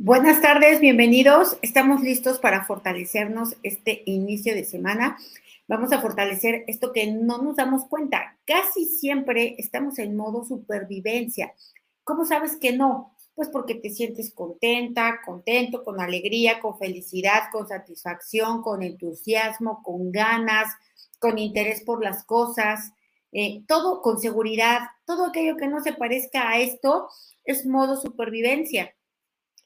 Buenas tardes, bienvenidos. Estamos listos para fortalecernos este inicio de semana. Vamos a fortalecer esto que no nos damos cuenta. Casi siempre estamos en modo supervivencia. ¿Cómo sabes que no? Pues porque te sientes contenta, contento, con alegría, con felicidad, con satisfacción, con entusiasmo, con ganas, con interés por las cosas, eh, todo con seguridad. Todo aquello que no se parezca a esto es modo supervivencia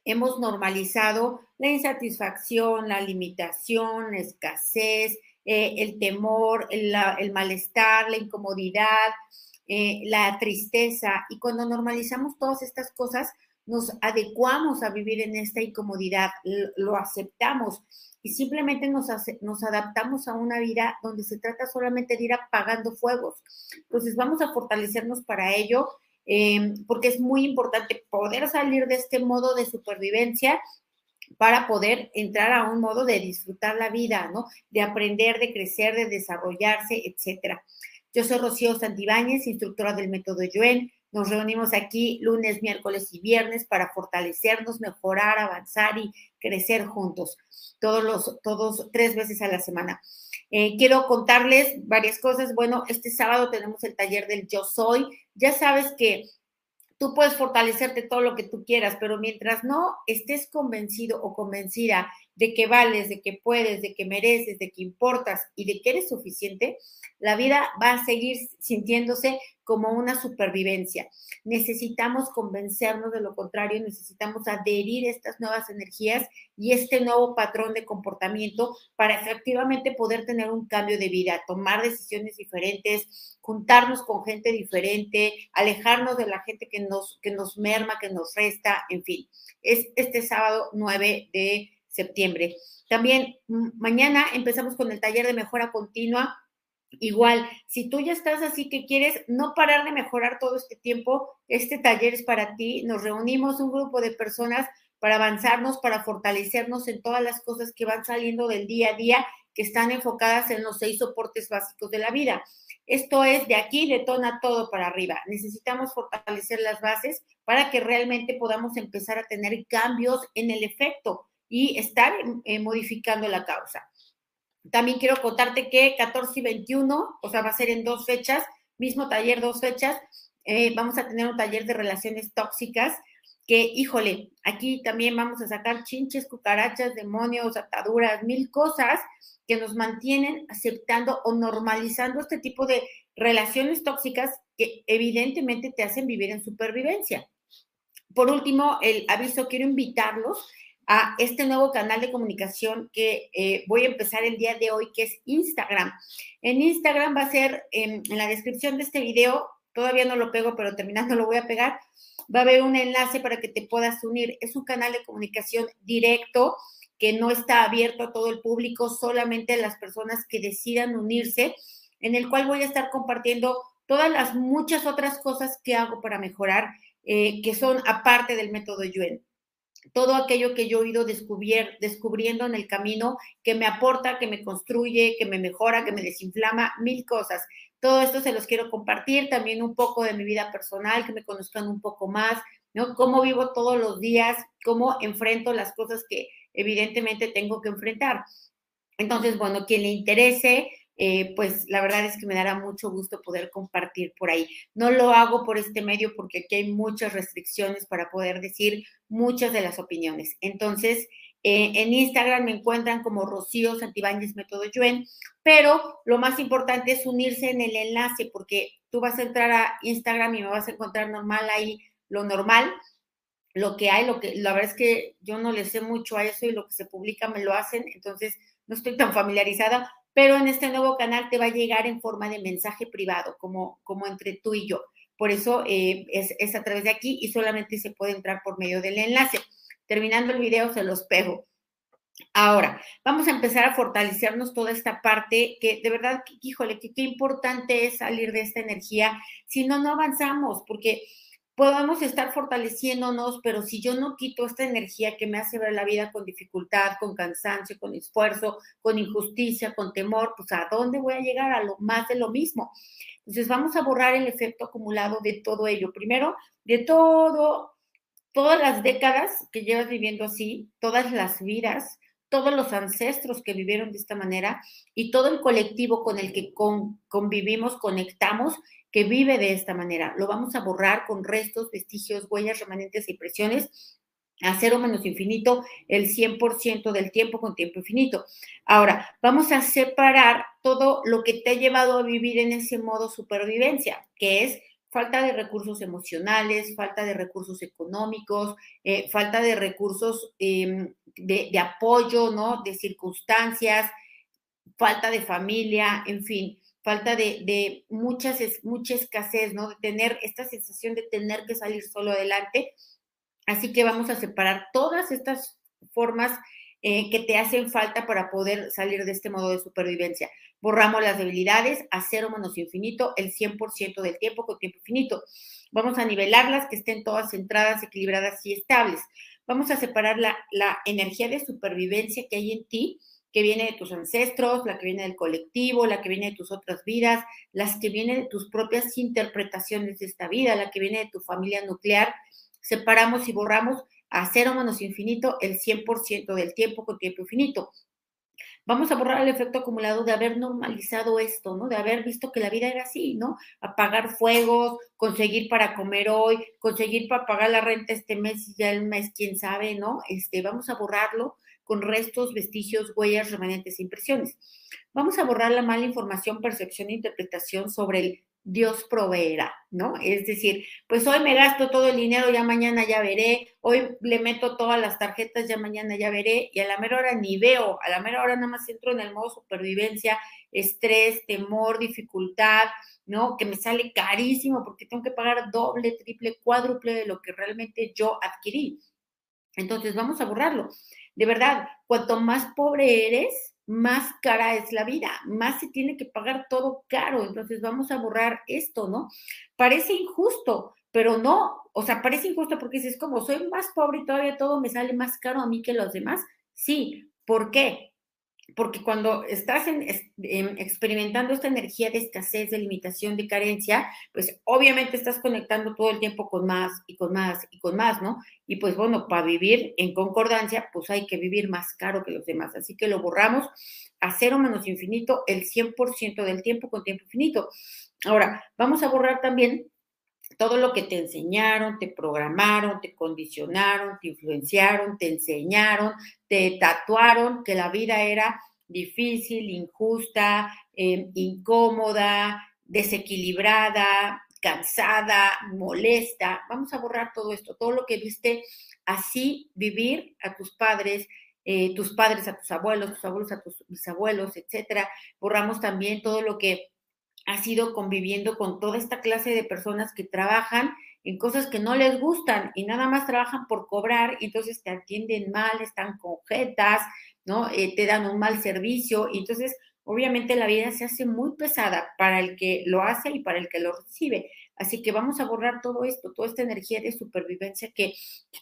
hemos normalizado la insatisfacción, la limitación, la escasez, eh, el temor, el, malestar, la incomodidad, eh, la tristeza. Y cuando normalizamos todas estas cosas, nos adecuamos a vivir en esta incomodidad, lo aceptamos y simplemente nos, nos adaptamos a una vida donde se trata solamente de ir apagando fuegos. Entonces vamos a fortalecernos para ello Em, porque es muy importante poder salir de este modo de supervivencia para poder entrar a un modo de disfrutar la vida, ¿no? De aprender, de crecer, de desarrollarse, etcétera. Yo soy Rocío Santibáñez, instructora del método Yuen. Nos reunimos aquí lunes, miércoles y viernes para fortalecernos, mejorar, avanzar y crecer juntos. Todos los, todos tres veces a la semana. Eh, quiero contarles varias cosas. Bueno, este sábado tenemos el taller del Yo Soy. Ya sabes que tú puedes fortalecerte todo lo que tú quieras, pero mientras no estés convencido o convencida de que vales, de que puedes, de que mereces, de que importas y de que eres suficiente, la vida va a seguir sintiéndose como una supervivencia. Necesitamos convencernos de lo contrario, necesitamos adherir estas nuevas energías y este nuevo patrón de comportamiento para efectivamente poder tener un cambio de vida, tomar decisiones diferentes, juntarnos con gente diferente, alejarnos de la gente que nos, que nos merma, que nos resta, en fin. Es este sábado 9 de septiembre. También mm, mañana empezamos con el taller de mejora continua Igual, si tú ya estás así que quieres no parar de mejorar todo este tiempo, este taller es para ti. Nos reunimos un grupo de personas para avanzarnos, para fortalecernos en todas las cosas que van saliendo del día a día, que están enfocadas en los seis soportes básicos de la vida. Esto es de aquí detona todo para arriba. Necesitamos fortalecer las bases para que realmente podamos empezar a tener cambios en el efecto y estar eh, modificando la causa. También quiero contarte que 14 y 21, o sea, va a ser en dos fechas, mismo taller, dos fechas. Eh, vamos a tener un taller de relaciones tóxicas que, híjole, aquí también vamos a sacar chinches, cucarachas, demonios, ataduras, mil cosas que nos mantienen aceptando o normalizando este tipo de relaciones tóxicas que evidentemente te hacen vivir en supervivencia. Por último, el aviso, quiero invitarlos a este nuevo canal de comunicación que eh, voy a empezar el día de hoy, que es Instagram. En Instagram va a ser en, la descripción de este video, todavía no lo pego, pero terminando lo voy a pegar, va a haber un enlace para que te puedas unir. Es un canal de comunicación directo que no está abierto a todo el público, solamente a las personas que decidan unirse, en el cual voy a estar compartiendo todas las muchas otras cosas que hago para mejorar, eh, que son aparte del método Yuen todo aquello que yo he ido descubriendo en el camino, que me aporta, que me construye, que me mejora, que me desinflama, mil cosas. Todo esto se los quiero compartir, también un poco de mi vida personal, que me conozcan un poco más, ¿no? Cómo vivo todos los días, cómo enfrento las cosas que evidentemente tengo que enfrentar. Entonces, bueno, quien le interese, eh, pues la verdad es que me dará mucho gusto poder compartir por ahí. No lo hago por este medio porque aquí hay muchas restricciones para poder decir muchas de las opiniones. Entonces, eh, en Instagram me encuentran como Rocío Santibáñez Método Yuen, pero lo más importante es unirse en el enlace porque tú vas a entrar a Instagram y me vas a encontrar normal ahí, lo normal, lo que hay, lo que la verdad es que yo no le sé mucho a eso y lo que se publica me lo hacen, entonces no estoy tan familiarizada, pero en este nuevo canal te va a llegar en forma de mensaje privado, como, como entre tú y yo. Por eso eh, es, es, a través de aquí y solamente se puede entrar por medio del enlace. Terminando el video, se los pego. Ahora, vamos a empezar a fortalecernos toda esta parte que de verdad, híjole, qué importante es salir de esta energía. Si no, no avanzamos, porque podemos estar fortaleciéndonos, pero si yo no quito esta energía que me hace ver la vida con dificultad, con cansancio, con esfuerzo, con injusticia, con temor, pues a dónde voy a llegar a lo más de lo mismo. Entonces vamos a borrar el efecto acumulado de todo ello. Primero, de todo todas las décadas que llevas viviendo así, todas las vidas, todos los ancestros que vivieron de esta manera y todo el colectivo con el que convivimos, conectamos, que vive de esta manera. Lo vamos a borrar con restos, vestigios, huellas, remanentes e impresiones a cero menos infinito el 100% del tiempo con tiempo infinito. Ahora, vamos a separar todo lo que te ha llevado a vivir en ese modo supervivencia, que es falta de recursos emocionales, falta de recursos económicos, eh, falta de recursos em, de, apoyo, ¿no? De circunstancias, falta de familia, en fin, falta de, muchas, mucha escasez, ¿no? De tener esta sensación de tener que salir solo adelante. Así que vamos a separar todas estas formas eh, que te hacen falta para poder salir de este modo de supervivencia. Borramos las debilidades a cero menos infinito el 100% del tiempo con tiempo infinito. Vamos a nivelarlas, que estén todas centradas, equilibradas y estables. Vamos a separar la, la energía de supervivencia que hay en ti, que viene de tus ancestros, la que viene del colectivo, la que viene de tus otras vidas, las que vienen de tus propias interpretaciones de esta vida, la que viene de tu familia nuclear. Separamos y borramos a cero menos infinito el 100% del tiempo con tiempo infinito. Vamos a borrar el efecto acumulado de haber normalizado esto, ¿no? De haber visto que la vida era así, ¿no? Apagar fuegos, conseguir para comer hoy, conseguir para pagar la renta este mes y ya el mes, quién sabe, ¿no? Este, vamos a borrarlo con restos, vestigios, huellas, remanentes e impresiones. Vamos a borrar la mala información, percepción e interpretación sobre el Dios proveerá, ¿no? Es decir, pues hoy me gasto todo el dinero, ya mañana ya veré, hoy le meto todas las tarjetas, ya mañana ya veré, y a la mera hora ni veo, a la mera hora nada más entro en el modo supervivencia, estrés, temor, dificultad, ¿no? Que me sale carísimo porque tengo que pagar doble, triple, cuádruple de lo que realmente yo adquirí. Entonces, vamos a borrarlo. De verdad, cuanto más pobre eres, más cara es la vida, más se tiene que pagar todo caro. Entonces vamos a borrar esto, ¿no? Parece injusto, pero no, o sea, parece injusto porque si es como soy más pobre y todavía todo me sale más caro a mí que los demás. Sí, ¿por qué? Porque cuando estás experimentando esta energía de escasez, de limitación, de carencia, pues obviamente estás conectando todo el tiempo con más y con más y con más, ¿no? Y pues bueno, para vivir en concordancia, pues hay que vivir más caro que los demás. Así que lo borramos a cero menos infinito el 100% del tiempo con tiempo infinito. Ahora, vamos a borrar también todo lo que te enseñaron, te programaron, te condicionaron, te influenciaron, te enseñaron, te tatuaron que la vida era difícil, injusta, em, incómoda, desequilibrada, cansada, molesta. Vamos a borrar todo esto, todo lo que viste así vivir a tus padres, eh, tus padres a tus abuelos, tus abuelos a tus bisabuelos, etcétera. Borramos también todo lo que ha sido conviviendo con toda esta clase de personas que trabajan en cosas que no les gustan y nada más trabajan por cobrar y entonces te atienden mal, están conjetas, ¿no? Eh, te dan un mal servicio y entonces obviamente la vida se hace muy pesada para el que lo hace y para el que lo recibe. Así que vamos a borrar todo esto, toda esta energía de supervivencia que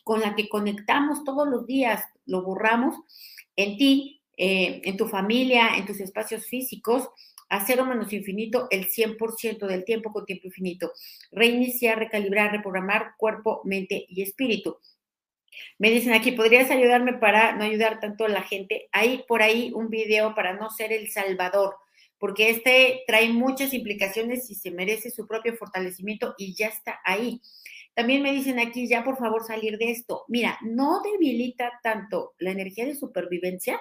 con la que conectamos todos los días, lo borramos en ti, eh, en tu familia, en tus espacios físicos a cero menos infinito el 100% del tiempo con tiempo infinito. Reiniciar, recalibrar, reprogramar cuerpo, mente y espíritu. Me dicen aquí, ¿podrías ayudarme para no ayudar tanto a la gente? Hay por ahí un video para no ser el salvador, porque este trae muchas implicaciones y se merece su propio fortalecimiento y ya está ahí. También me dicen aquí, ya por favor salir de esto. Mira, no debilita tanto la energía de supervivencia,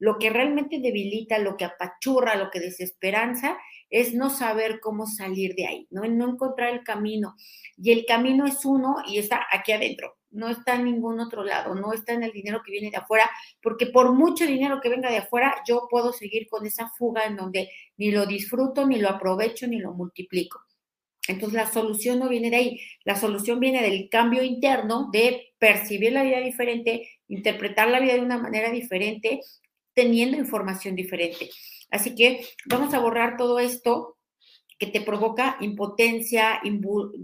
lo que realmente debilita, lo que apachurra, lo que desesperanza, es no saber cómo salir de ahí, ¿no? No encontrar el camino. Y el camino es uno y está aquí adentro, no está en ningún otro lado, no está en el dinero que viene de afuera, porque por mucho dinero que venga de afuera, yo puedo seguir con esa fuga en donde ni lo disfruto, ni lo aprovecho, ni lo multiplico. Entonces la solución no viene de ahí, la solución viene del cambio interno, de percibir la vida diferente, interpretar la vida de una manera diferente teniendo información diferente. Así que vamos a borrar todo esto que te provoca impotencia,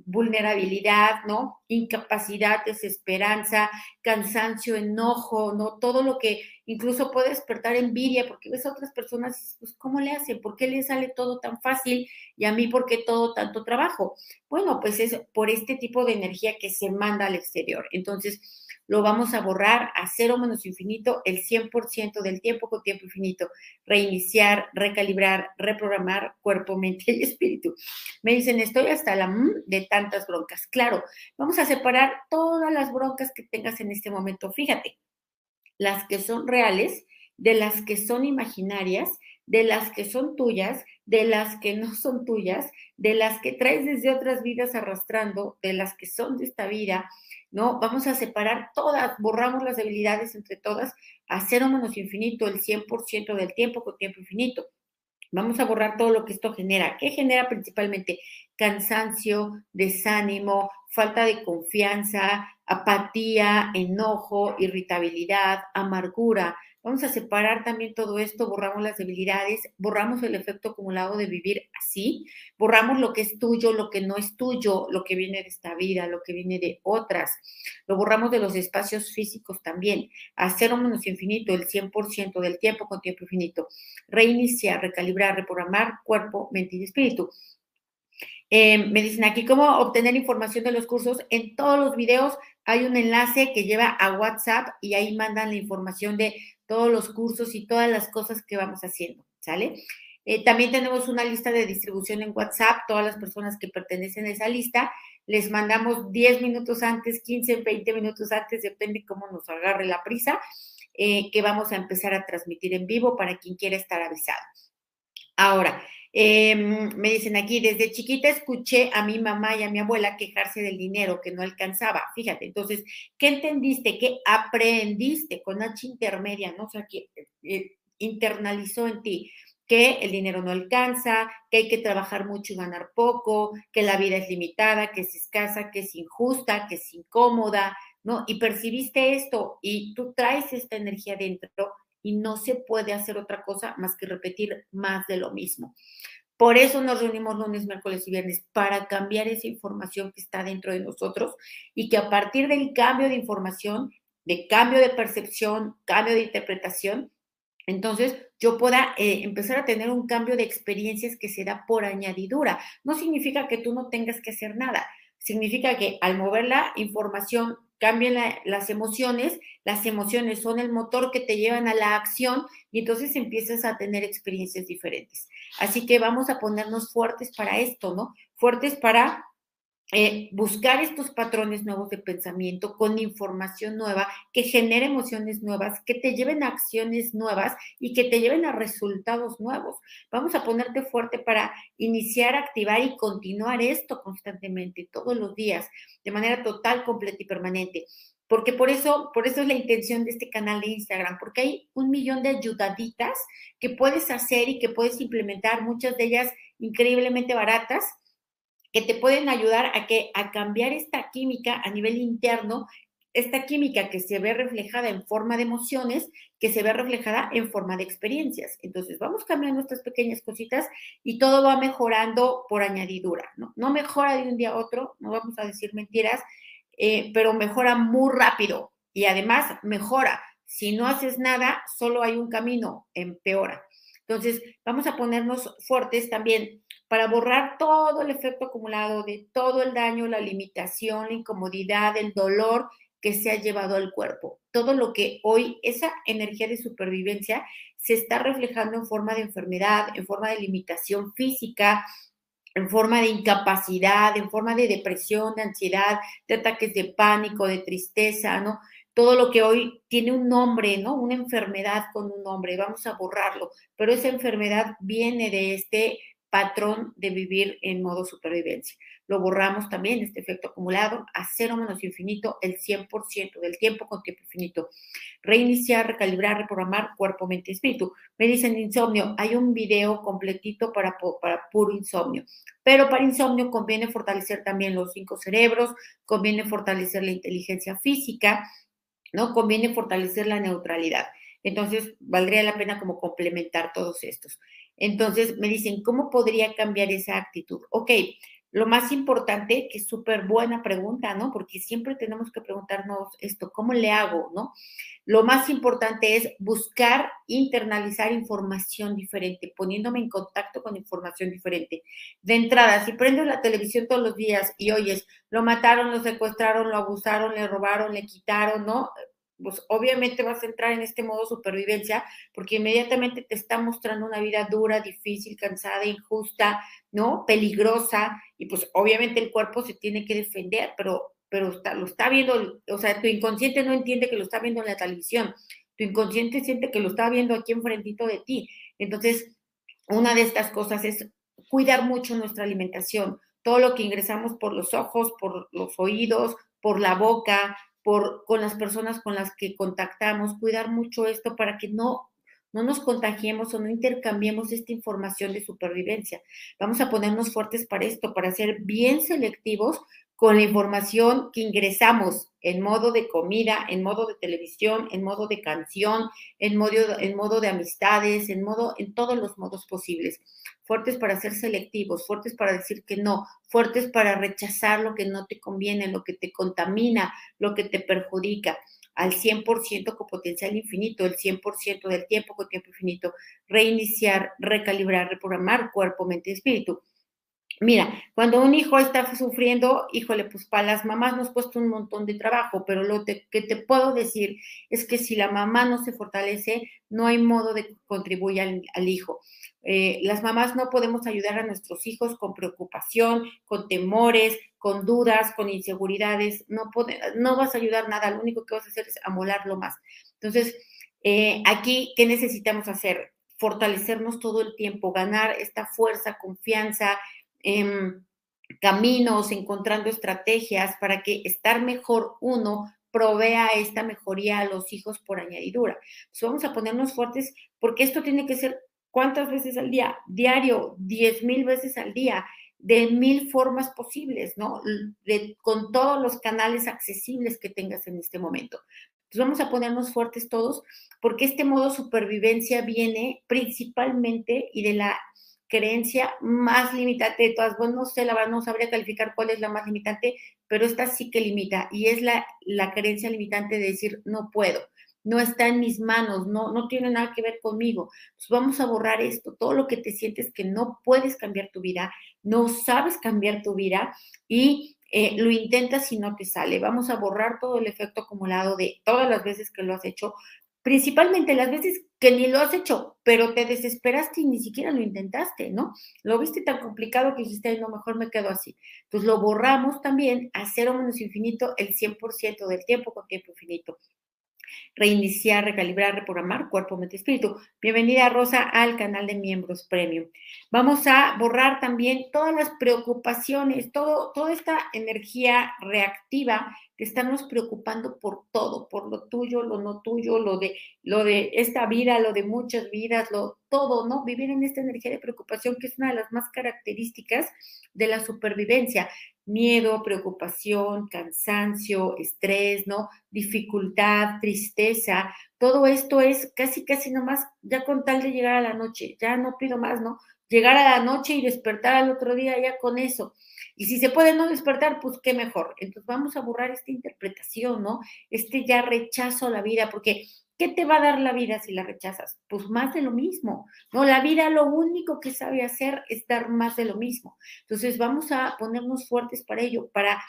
vulnerabilidad, ¿no? Incapacidad, desesperanza, cansancio, enojo, ¿no? Todo lo que incluso puede despertar envidia, porque ves a otras personas, pues, ¿cómo le hacen? ¿Por qué le sale todo tan fácil? Y a mí, ¿por qué todo tanto trabajo? Bueno, pues es por este tipo de energía que se manda al exterior. Entonces, lo vamos a borrar a cero menos infinito el 100% del tiempo con tiempo infinito. Reiniciar, recalibrar, reprogramar cuerpo, mente y espíritu. Me dicen, estoy hasta la de tantas broncas. Claro, vamos a separar todas las broncas que tengas en este momento. Fíjate, las que son reales, de las que son imaginarias, de las que son tuyas, de las que no son tuyas, de las que traes desde otras vidas arrastrando, de las que son de esta vida, ¿no? Vamos a separar todas, borramos las debilidades entre todas a cero menos infinito, el 100% del tiempo con tiempo infinito. Vamos a borrar todo lo que esto genera. ¿Qué genera principalmente? Cansancio, desánimo, falta de confianza, apatía, enojo, irritabilidad, amargura, Vamos a separar también todo esto, borramos las debilidades, borramos el efecto acumulado de vivir así, borramos lo que es tuyo, lo que no es tuyo, lo que viene de esta vida, lo que viene de otras, lo borramos de los espacios físicos también, hacer un menos infinito, el 100% del tiempo con tiempo infinito, reiniciar, recalibrar, reprogramar cuerpo, mente y espíritu. Eh, me dicen aquí cómo obtener información de los cursos. En todos los videos hay un enlace que lleva a WhatsApp y ahí mandan la información de todos los cursos y todas las cosas que vamos haciendo, ¿sale? Eh, también tenemos una lista de distribución en WhatsApp, todas las personas que pertenecen a esa lista, les mandamos 10 minutos antes, 15, 20 minutos antes, depende cómo nos agarre la prisa, eh, que vamos a empezar a transmitir en vivo para quien quiera estar avisado. Ahora, em, me dicen aquí, desde chiquita escuché a mi mamá y a mi abuela quejarse del dinero que no alcanzaba. Fíjate, entonces, ¿qué entendiste? ¿Qué aprendiste con H intermedia? ¿no? O sea, que eh, internalizó en ti que el dinero no alcanza, que hay que trabajar mucho y ganar poco, que la vida es limitada, que es escasa, que es injusta, que es incómoda, ¿no? Y percibiste esto y tú traes esta energía dentro y no se puede hacer otra cosa más que repetir más de lo mismo. Por eso nos reunimos lunes, miércoles y viernes, para cambiar esa información que está dentro de nosotros y que a partir del cambio de información, de cambio de percepción, cambio de interpretación, entonces yo pueda eh, empezar a tener un cambio de experiencias que se da por añadidura. No significa que tú no tengas que hacer nada, significa que al mover la información cambian las emociones, las emociones son el motor que te llevan a la acción y entonces empiezas a tener experiencias diferentes. Así que vamos a ponernos fuertes para esto, ¿no? Fuertes para eh, buscar estos patrones nuevos de pensamiento con información nueva que genere emociones nuevas, que te lleven a acciones nuevas y que te lleven a resultados nuevos. Vamos a ponerte fuerte para iniciar, activar y continuar esto constantemente, todos los días, de manera total, completa y permanente. Porque por eso, por eso es la intención de este canal de Instagram, porque hay un millón de ayudaditas que puedes hacer y que puedes implementar, muchas de ellas increíblemente baratas, que te pueden ayudar a, que, a cambiar esta química a nivel interno, esta química que se ve reflejada en forma de emociones, que se ve reflejada en forma de experiencias. Entonces, vamos cambiando estas pequeñas cositas y todo va mejorando por añadidura, ¿no? No mejora de un día a otro, no vamos a decir mentiras, eh, pero mejora muy rápido y además mejora. Si no haces nada, solo hay un camino, empeora. Entonces, vamos a ponernos fuertes también para borrar todo el efecto acumulado de todo el daño, la limitación, la incomodidad, el dolor que se ha llevado al cuerpo. Todo lo que hoy, esa energía de supervivencia, se está reflejando en forma de enfermedad, en forma de limitación física, en forma de incapacidad, en forma de depresión, de ansiedad, de ataques de pánico, de tristeza, ¿no? Todo lo que hoy tiene un nombre, ¿no? Una enfermedad con un nombre, vamos a borrarlo, pero esa enfermedad viene de este patrón de vivir en modo supervivencia. Lo borramos también, este efecto acumulado, a cero menos infinito, el 100% del tiempo con tiempo infinito. Reiniciar, recalibrar, reprogramar cuerpo, mente espíritu. Me dicen insomnio, hay un video completito para, para puro insomnio. Pero para insomnio conviene fortalecer también los cinco cerebros, conviene fortalecer la inteligencia física, ¿no? Conviene fortalecer la neutralidad. Entonces, valdría la pena como complementar todos estos. Entonces me dicen, ¿cómo podría cambiar esa actitud? Ok, lo más importante, que es súper buena pregunta, ¿no? Porque siempre tenemos que preguntarnos esto, ¿cómo le hago, ¿no? Lo más importante es buscar internalizar información diferente, poniéndome en contacto con información diferente. De entrada, si prendo la televisión todos los días y oyes, lo mataron, lo secuestraron, lo abusaron, le robaron, le quitaron, ¿no? Pues obviamente vas a entrar en este modo supervivencia porque inmediatamente te está mostrando una vida dura, difícil, cansada, injusta, ¿no? Peligrosa y pues obviamente el cuerpo se tiene que defender, pero pero lo está viendo, o sea, tu inconsciente no entiende que lo está viendo en la televisión, tu inconsciente siente que lo está viendo aquí enfrentito de ti. Entonces, una de estas cosas es cuidar mucho nuestra alimentación, todo lo que ingresamos por los ojos, por los oídos, por la boca, por con las personas con las que contactamos, cuidar mucho esto para que no no nos contagiemos o no intercambiemos esta información de supervivencia. Vamos a ponernos fuertes para esto, para ser bien selectivos con la información que ingresamos en modo de comida, en modo de televisión, en modo de canción, en modo, en modo de amistades, en modo, en todos los modos posibles. Fuertes para ser selectivos, fuertes para decir que no, fuertes para rechazar lo que no te conviene, lo que te contamina, lo que te perjudica al 100% con potencial infinito, el 100% del tiempo con tiempo infinito, reiniciar, recalibrar, reprogramar cuerpo, mente y espíritu. Mira, cuando un hijo está sufriendo, híjole, pues para las mamás nos cuesta un montón de trabajo, pero lo que te puedo decir es que si la mamá no se fortalece, no hay modo de contribuir al, hijo. Eh, las mamás no podemos ayudar a nuestros hijos con preocupación, con temores, con dudas, con inseguridades. No, no vas a ayudar nada, lo único que vas a hacer es amolarlo más. Entonces, eh, aquí, ¿qué necesitamos hacer? Fortalecernos todo el tiempo, ganar esta fuerza, confianza, Em, caminos, encontrando estrategias para que estar mejor uno provea esta mejoría a los hijos por añadidura. vamos a ponernos fuertes porque esto tiene que ser cuántas veces al día, diario, diez mil veces al día, de mil formas posibles, ¿no? con todos los canales accesibles que tengas en este momento. Entonces vamos a ponernos fuertes todos porque este modo supervivencia viene principalmente y de la creencia más limitante de todas. Bueno, no sé, la verdad no sabría calificar cuál es la más limitante, pero esta sí que limita y es la, la creencia limitante de decir no puedo, no está en mis manos, no, no tiene nada que ver conmigo. Pues vamos a borrar esto, todo lo que te sientes que no puedes cambiar tu vida, no sabes cambiar tu vida y eh, lo intentas y no te sale. Vamos a borrar todo el efecto acumulado de todas las veces que lo has hecho, principalmente las veces que ni lo has hecho, pero te desesperaste y ni siquiera lo intentaste, ¿no? Lo viste tan complicado que dijiste, no, mejor me quedo así. Entonces lo borramos también a cero menos infinito el 100% del tiempo con tiempo infinito reiniciar, recalibrar, reprogramar cuerpo, mente, espíritu. Bienvenida Rosa al canal de miembros premium. Vamos a borrar también todas las preocupaciones, todo, toda esta energía reactiva de estarnos preocupando por todo, por lo tuyo, lo no tuyo, lo de, lo de esta vida, lo de muchas vidas, lo todo, ¿no? Vivir en esta energía de preocupación que es una de las más características de la supervivencia miedo, preocupación, cansancio, estrés, ¿no? Dificultad, tristeza, todo esto es casi, casi nomás, ya con tal de llegar a la noche, ya no pido más, ¿no? Llegar a la noche y despertar al otro día ya con eso. Y si se puede no despertar, pues qué mejor. Entonces vamos a borrar esta interpretación, ¿no? Este ya rechazo a la vida, porque ¿Qué te va a dar la vida si la rechazas? Pues más de lo mismo. No, la vida lo único que sabe hacer es dar más de lo mismo. Entonces vamos a ponernos fuertes para ello, para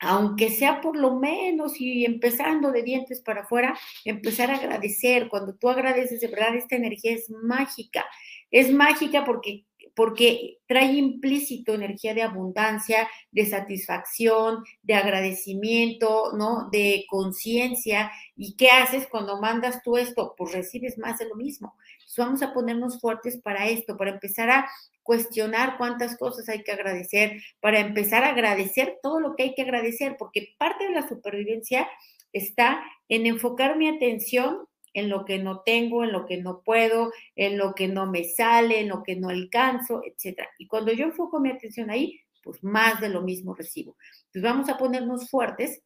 aunque sea por lo menos y empezando de dientes para afuera, empezar a agradecer. Cuando tú agradeces, de verdad, esta energía es mágica. Es mágica porque porque trae implícito energía de abundancia, de satisfacción, de agradecimiento, ¿no? De conciencia. ¿Y qué haces cuando mandas tú esto? Pues recibes más de lo mismo. Vamos a ponernos fuertes para esto, para empezar a cuestionar cuántas cosas hay que agradecer, para empezar a agradecer todo lo que hay que agradecer, porque parte de la supervivencia está en enfocar mi atención en lo que no tengo, en lo que no puedo, en lo que no me sale, en lo que no alcanzo, etc. Y cuando yo enfoco mi atención ahí, pues más de lo mismo recibo. Entonces vamos a ponernos fuertes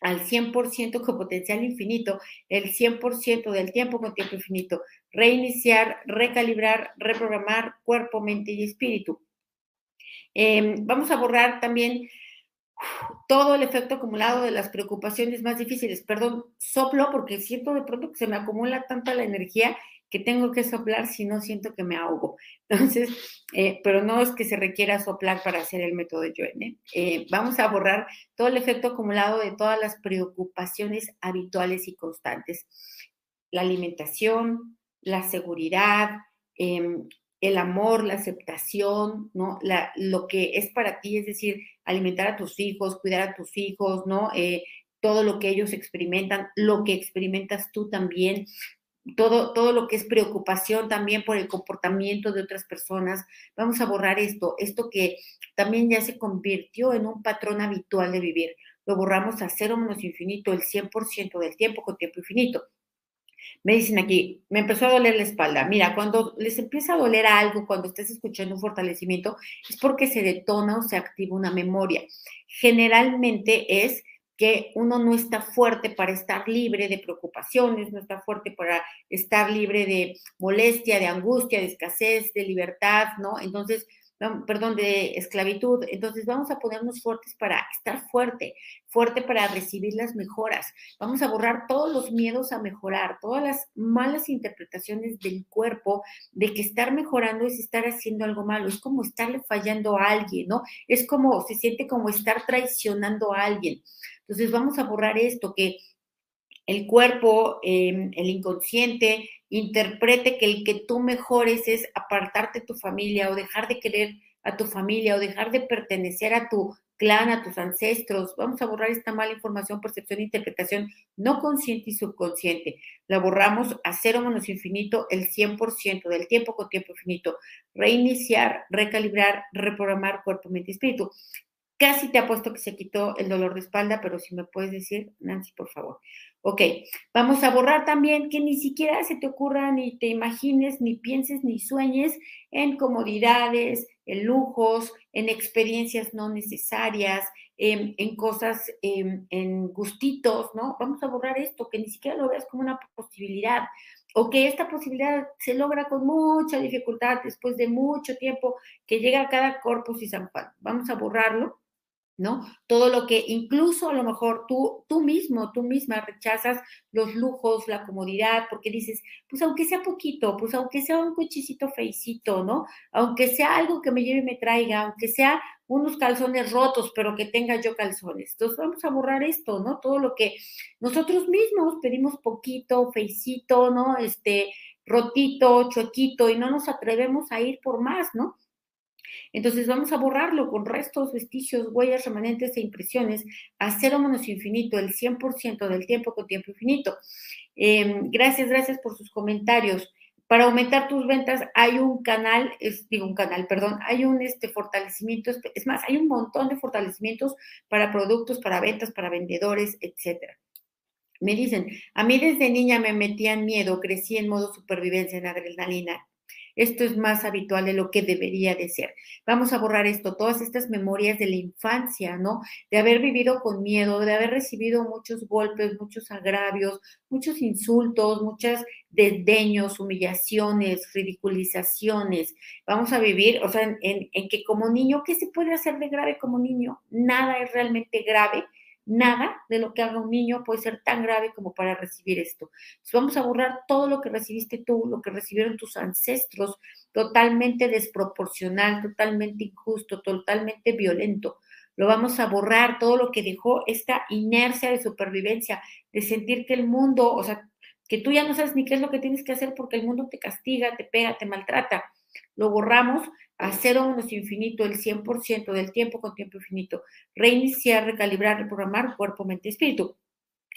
al 100% con potencial infinito, el 100% del tiempo con tiempo infinito, reiniciar, recalibrar, reprogramar cuerpo, mente y espíritu. Em, vamos a borrar también todo el efecto acumulado de las preocupaciones más difíciles. Perdón, soplo porque siento de pronto que se me acumula tanta la energía que tengo que soplar si no siento que me ahogo. Entonces, eh, pero no es que se requiera soplar para hacer el método de Joen. ¿eh? Eh, vamos a borrar todo el efecto acumulado de todas las preocupaciones habituales y constantes. La alimentación, la seguridad, em, el amor, la aceptación, ¿no? La, lo que es para ti, es decir, alimentar a tus hijos, cuidar a tus hijos, ¿no? todo lo que ellos experimentan, lo que experimentas tú también, todo, todo lo que es preocupación también por el comportamiento de otras personas. Vamos a borrar esto, esto que también ya se convirtió en un patrón habitual de vivir. Lo borramos a cero menos infinito el 100% del tiempo con tiempo infinito. Me dicen aquí, me empezó a doler la espalda. Mira, cuando les empieza a doler algo, cuando estés escuchando un fortalecimiento, es porque se detona o se activa una memoria. Generalmente es que uno no está fuerte para estar libre de preocupaciones, no está fuerte para estar libre de molestia, de angustia, de escasez, de libertad, ¿no? Entonces, perdón, de esclavitud. Entonces vamos a ponernos fuertes para estar fuerte, fuerte para recibir las mejoras. Vamos a borrar todos los miedos a mejorar, todas las malas interpretaciones del cuerpo de que estar mejorando es estar haciendo algo malo, es como estarle fallando a alguien, ¿no? Es como, se siente como estar traicionando a alguien. Entonces vamos a borrar esto, que el cuerpo, em, el inconsciente, interprete que el que tú mejores es apartarte de tu familia o dejar de querer a tu familia o dejar de pertenecer a tu clan, a tus ancestros. Vamos a borrar esta mala información, percepción interpretación no consciente y subconsciente. La borramos a cero menos infinito el 100% del tiempo con tiempo infinito. Reiniciar, recalibrar, reprogramar cuerpo, mente y espíritu. Casi te apuesto que se quitó el dolor de espalda, pero si me puedes decir, Nancy, por favor. Ok, vamos a borrar también que ni siquiera se te ocurra, ni te imagines, ni pienses, ni sueñes en comodidades, en lujos, en experiencias no necesarias, en, cosas, en, en gustitos, ¿no? Vamos a borrar esto, que ni siquiera lo veas como una posibilidad o que esta posibilidad se logra con mucha dificultad después de mucho tiempo que llega a cada corpus y San. Vamos a borrarlo ¿no? Todo lo que incluso a lo mejor tú, tú mismo, tú misma rechazas los lujos, la comodidad, porque dices, pues aunque sea poquito, pues aunque sea un cochecito feicito, ¿no? Aunque sea algo que me lleve y me traiga, aunque sea unos calzones rotos, pero que tenga yo calzones. Entonces vamos a borrar esto, ¿no? Todo lo que nosotros mismos pedimos poquito, feicito, ¿no? Este, rotito, chuequito, y no nos atrevemos a ir por más, ¿no? Entonces vamos a borrarlo con restos, vestigios, huellas, remanentes e impresiones a cero menos infinito, el 100% del tiempo con tiempo infinito. Em, gracias, gracias por sus comentarios. Para aumentar tus ventas hay un canal, digo un canal, perdón, hay un este, fortalecimiento, es más, hay un montón de fortalecimientos para productos, para ventas, para vendedores, etcétera. Me dicen, a mí desde niña me metían miedo, crecí en modo supervivencia en adrenalina. Esto es más habitual de lo que debería de ser. Vamos a borrar esto, todas estas memorias de la infancia, ¿no? De haber vivido con miedo, de haber recibido muchos golpes, muchos agravios, muchos insultos, muchas desdeños, humillaciones, ridiculizaciones. Vamos a vivir, o sea, en, en que como niño, ¿qué se puede hacer de grave como niño? Nada es realmente grave Nada de lo que haga un niño puede ser tan grave como para recibir esto. vamos a borrar todo lo que recibiste tú, lo que recibieron tus ancestros, totalmente desproporcional, totalmente injusto, totalmente violento. Lo vamos a borrar, todo lo que dejó esta inercia de supervivencia, de sentir que el mundo, o sea, que tú ya no sabes ni qué es lo que tienes que hacer porque el mundo te castiga, te pega, te maltrata. Lo borramos a cero menos infinito, el 100% del tiempo con tiempo infinito. Reiniciar, recalibrar, reprogramar cuerpo, mente, espíritu.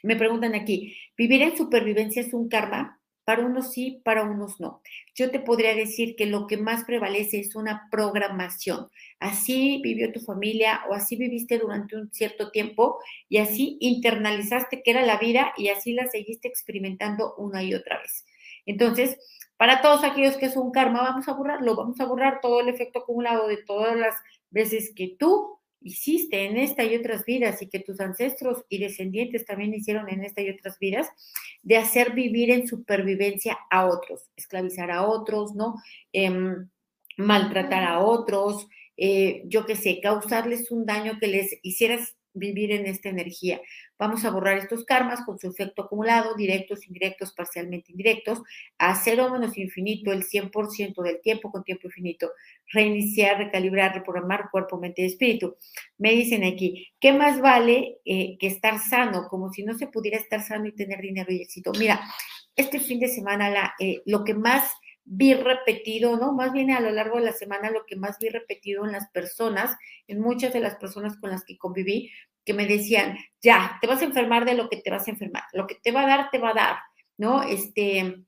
Me preguntan aquí, ¿vivir en supervivencia es un karma? Para unos sí, para unos no. Yo te podría decir que lo que más prevalece es una programación. Así vivió tu familia o así viviste durante un cierto tiempo y así internalizaste que era la vida y así la seguiste experimentando una y otra vez. Entonces, para todos aquellos que es un karma, vamos a borrarlo, vamos a borrar todo el efecto acumulado de todas las veces que tú hiciste en esta y otras vidas y que tus ancestros y descendientes también hicieron en esta y otras vidas, de hacer vivir en supervivencia a otros, esclavizar a otros, ¿no? Em, maltratar a otros, eh, yo qué sé, causarles un daño que les hicieras vivir en esta energía. Vamos a borrar estos karmas con su efecto acumulado, directos, indirectos, parcialmente indirectos, a cero menos infinito el 100% del tiempo con tiempo infinito, reiniciar, recalibrar, reprogramar cuerpo, mente y espíritu. Me dicen aquí, ¿qué más vale eh, que estar sano? Como si no se pudiera estar sano y tener dinero y éxito. Mira, este fin de semana la, eh, lo que más vi repetido, ¿no? Más bien a lo largo de la semana lo que más vi repetido en las personas, en muchas de las personas con las que conviví, que me decían, ya, te vas a enfermar de lo que te vas a enfermar, lo que te va a dar, te va a dar, ¿no? Este,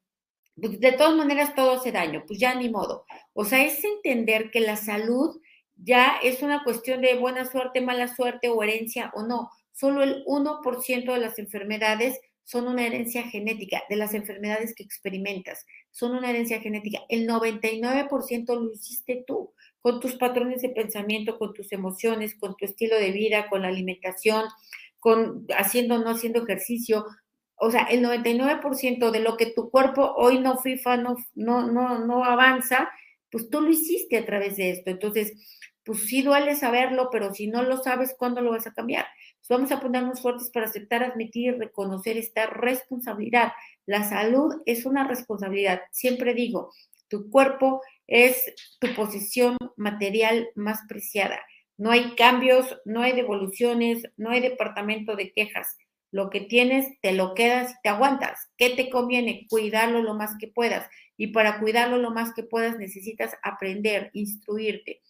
pues de todas maneras todo hace daño, pues ya ni modo. O sea, es entender que la salud ya es una cuestión de buena suerte, mala suerte o herencia o no. Solo el 1% de las enfermedades son una herencia genética, de las enfermedades que experimentas, son una herencia genética. El 99% lo hiciste tú, con tus patrones de pensamiento, con tus emociones, con tu estilo de vida, con la alimentación, con haciendo o no haciendo ejercicio. O sea, el 99% de lo que tu cuerpo hoy no FIFA, no, no, no, no avanza, pues tú lo hiciste a través de esto. Entonces, pues sí duele saberlo, pero si no lo sabes, ¿cuándo lo vas a cambiar? Vamos a ponernos fuertes para aceptar, admitir y reconocer esta responsabilidad. La salud es una responsabilidad. Siempre digo, tu cuerpo es tu posición material más preciada. No hay cambios, no hay devoluciones, no hay departamento de quejas. Lo que tienes, te lo quedas y te aguantas. ¿Qué te conviene? Cuidarlo lo más que puedas. Y para cuidarlo lo más que puedas necesitas aprender, instruirte.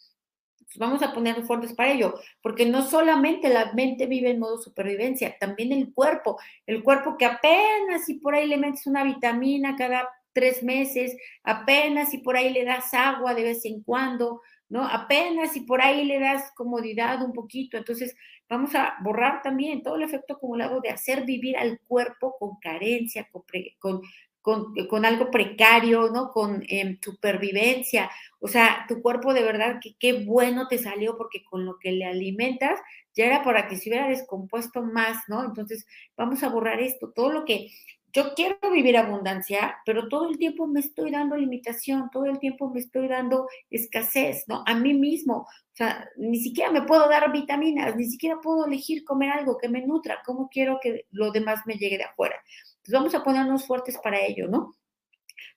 Pues, vamos a poner fuertes para ello, porque no solamente la mente vive en modo supervivencia, también el cuerpo, el cuerpo que apenas si por ahí le metes una vitamina cada tres meses, apenas si por ahí le das agua de vez en cuando, ¿no? Apenas si por ahí le das comodidad un poquito, entonces vamos a borrar también todo el efecto acumulado de hacer vivir al cuerpo con carencia, con, con, con, algo precario, ¿no? Con em, supervivencia. O sea, tu cuerpo de verdad, que qué bueno te salió porque con lo que le alimentas ya era para que se hubiera descompuesto más, ¿no? Entonces, vamos a borrar esto, todo lo que yo quiero vivir abundancia, pero todo el tiempo me estoy dando limitación, todo el tiempo me estoy dando escasez, ¿no? A mí mismo, o sea, ni siquiera me puedo dar vitaminas, ni siquiera puedo elegir comer algo que me nutra, ¿cómo quiero que lo demás me llegue de afuera? Pues vamos a ponernos fuertes para ello, ¿no?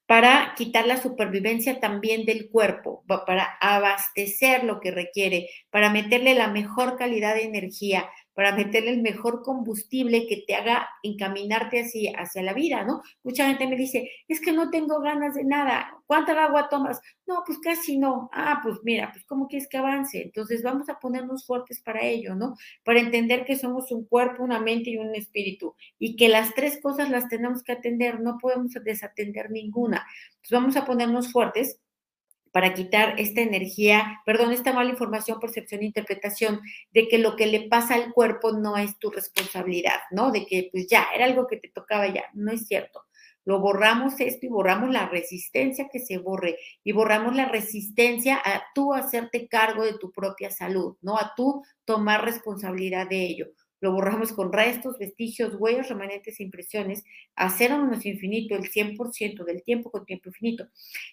Para quitar la supervivencia también del cuerpo, para abastecer lo que requiere, para meterle la mejor calidad de energía, para meterle el mejor combustible que te haga encaminarte así hacia la vida, ¿no? Mucha gente me dice, es que no tengo ganas de nada. ¿Cuánta agua tomas? No, pues casi no. Ah, pues mira, pues ¿cómo quieres que avance? Entonces vamos a ponernos fuertes para ello, ¿no? Para entender que somos un cuerpo, una mente y un espíritu y que las tres cosas las tenemos que atender, no podemos desatender ninguna. Entonces vamos a ponernos fuertes para quitar esta energía, perdón, esta mala información, percepción e interpretación de que lo que le pasa al cuerpo no es tu responsabilidad, ¿no? De que pues ya, era algo que te tocaba ya, no es cierto. Lo borramos esto y borramos la resistencia que se borre y borramos la resistencia a tú hacerte cargo de tu propia salud, ¿no? A tú tomar responsabilidad de ello lo borramos con restos, vestigios, huellas, remanentes e impresiones, a cero menos infinito, el 100% del tiempo con tiempo infinito.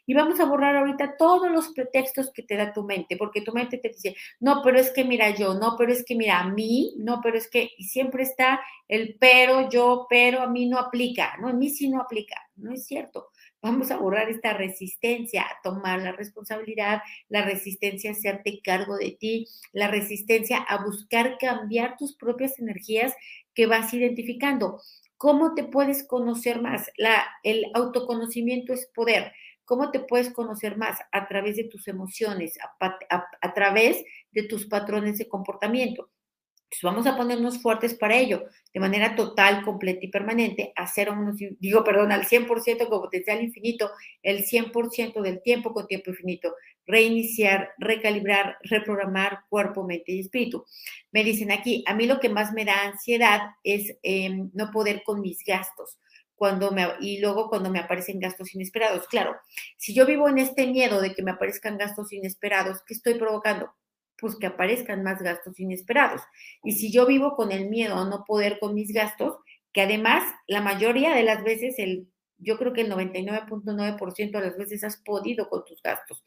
Y vamos a borrar ahorita todos los pretextos que te da tu mente, porque tu mente te dice, no, pero es que mira yo, no, pero es que mira a mí, no, pero es que, y siempre está el pero, yo, pero a mí no aplica, no, a mí sí no aplica, no es cierto. Vamos a borrar esta resistencia a tomar la responsabilidad, la resistencia a hacerte cargo de ti, la resistencia a buscar cambiar tus propias energías que vas identificando. ¿Cómo te puedes conocer más? La, el autoconocimiento es poder. ¿Cómo te puedes conocer más? A través de tus emociones, a través de tus patrones de comportamiento. Pues, vamos a ponernos fuertes para ello, de manera total, completa y permanente, hacer un, digo, perdón, al 100% con potencial infinito, el 100% del tiempo con tiempo infinito, reiniciar, recalibrar, reprogramar cuerpo, mente y espíritu. Me dicen aquí, a mí lo que más me da ansiedad es em, no poder con mis gastos. Cuando me, y luego cuando me aparecen gastos inesperados. Claro, si yo vivo en este miedo de que me aparezcan gastos inesperados, ¿qué estoy provocando? Pues que aparezcan más gastos inesperados. Y si yo vivo con el miedo a no poder con mis gastos, que además la mayoría de las veces el yo creo que el 99.9% de las veces has podido con tus gastos.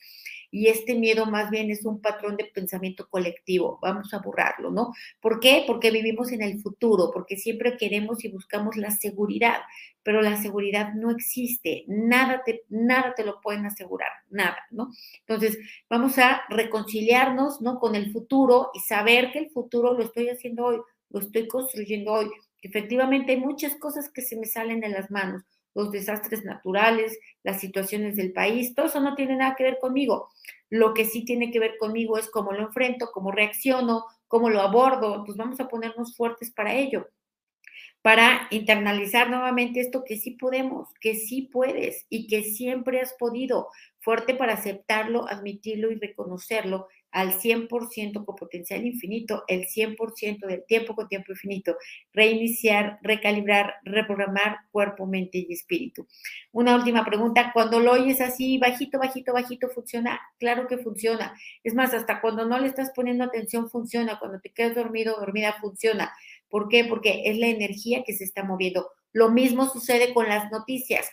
Y este miedo más bien es un patrón de pensamiento colectivo. Vamos a borrarlo, ¿no? ¿Por qué? Porque vivimos en el futuro, porque siempre queremos y buscamos la seguridad, pero la seguridad no existe. Nada te, nada te lo pueden asegurar, nada, ¿no? Entonces, vamos a reconciliarnos, ¿no? Con el futuro y saber que el futuro lo estoy haciendo hoy, lo estoy construyendo hoy. Efectivamente, hay muchas cosas que se me salen de las manos los desastres naturales, las situaciones del país, todo eso no tiene nada que ver conmigo. Lo que sí tiene que ver conmigo es cómo lo enfrento, cómo reacciono, cómo lo abordo, pues vamos a ponernos fuertes para ello, para internalizar nuevamente esto que sí podemos, que sí puedes y que siempre has podido, fuerte para aceptarlo, admitirlo y reconocerlo al 100% con potencial infinito, el 100% del tiempo con tiempo infinito, reiniciar, recalibrar, reprogramar cuerpo, mente y espíritu. Una última pregunta, cuando lo oyes así, bajito, bajito, bajito, ¿funciona? Claro que funciona. Es más, hasta cuando no le estás poniendo atención, funciona. Cuando te quedas dormido, dormida, funciona. ¿Por qué? Porque es la energía que se está moviendo. Lo mismo sucede con las noticias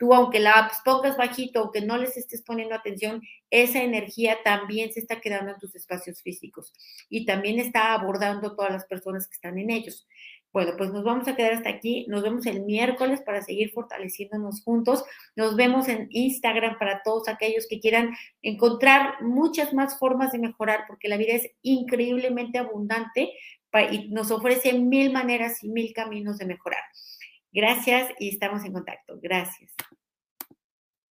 tú aunque la pongas bajito, aunque no les estés poniendo atención, esa energía también se está quedando en tus espacios físicos y también está abordando todas las personas que están en ellos. Bueno, pues nos vamos a quedar hasta aquí. Nos vemos el miércoles para seguir fortaleciéndonos juntos. Nos vemos en Instagram para todos aquellos que quieran encontrar muchas más formas de mejorar, porque la vida es increíblemente abundante y nos ofrece mil maneras y mil caminos de mejorar. Gracias y estamos en contacto. Gracias.